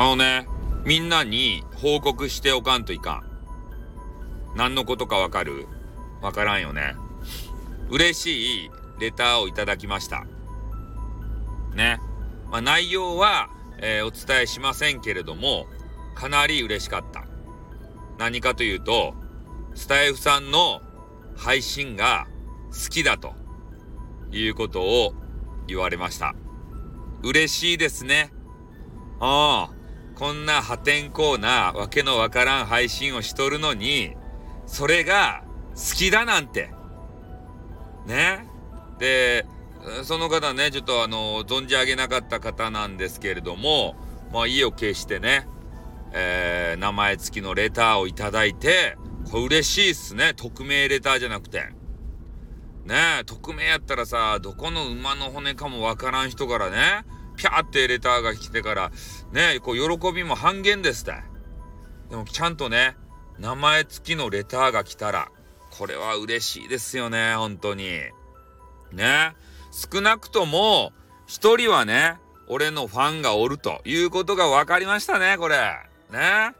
あのね、みんなに報告しておかんといかん。何のことかわかる？わからんよね。嬉しいレターをいただきました。ね。まあ、内容は、えー、お伝えしませんけれども、かなり嬉しかった。何かというと、スタイフさんの配信が好きだということを言われました。嬉しいですね。ああ、こんな破天荒なわけのわからん配信をしとるのに、それが好きだなんて。ね。で、その方ね、ちょっとあの、存じ上げなかった方なんですけれども、まあ、意を決してね、えー、名前付きのレターをいただいて、これ嬉しいっすね。匿名レターじゃなくて。ねえ、匿名やったらさ、どこの馬の骨かもわからん人からね、ピャーってレターが来てから、ね、こう、喜びも半減ですって。でも、ちゃんとね、名前付きのレターが来たら、これは嬉しいですよね、本当に。ね少なくとも、一人はね、俺のファンがおるということが分かりましたね、これ。ね。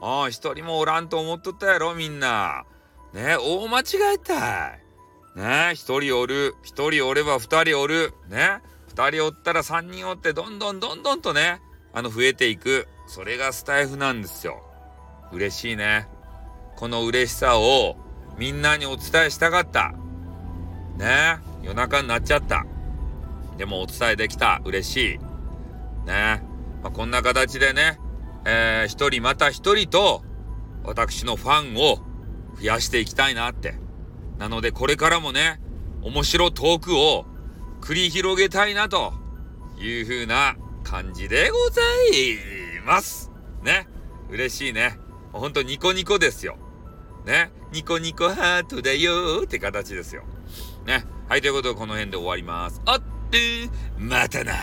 ああ、一人もおらんと思っとったやろ、みんな。ね大間違えたい。ね一人おる。一人おれば二人おる。ね二人おったら三人おって、どんどんどんどんとね、あの、増えていく。それがスタイフなんですよ。嬉しいね。この嬉しさをみんなにお伝えしたかった。ね夜中になっちゃった。でもお伝えできた。嬉しい。ね。まあ、こんな形でね、えー、一人また一人と、私のファンを増やしていきたいなって。なのでこれからもね、面白トークを繰り広げたいなという風な感じでございます。ね。嬉しいね。ほんとニコニコですよ。ね。ニコニコハートだよって形ですよ。ね。はい、ということでこの辺で終わります。あって、またな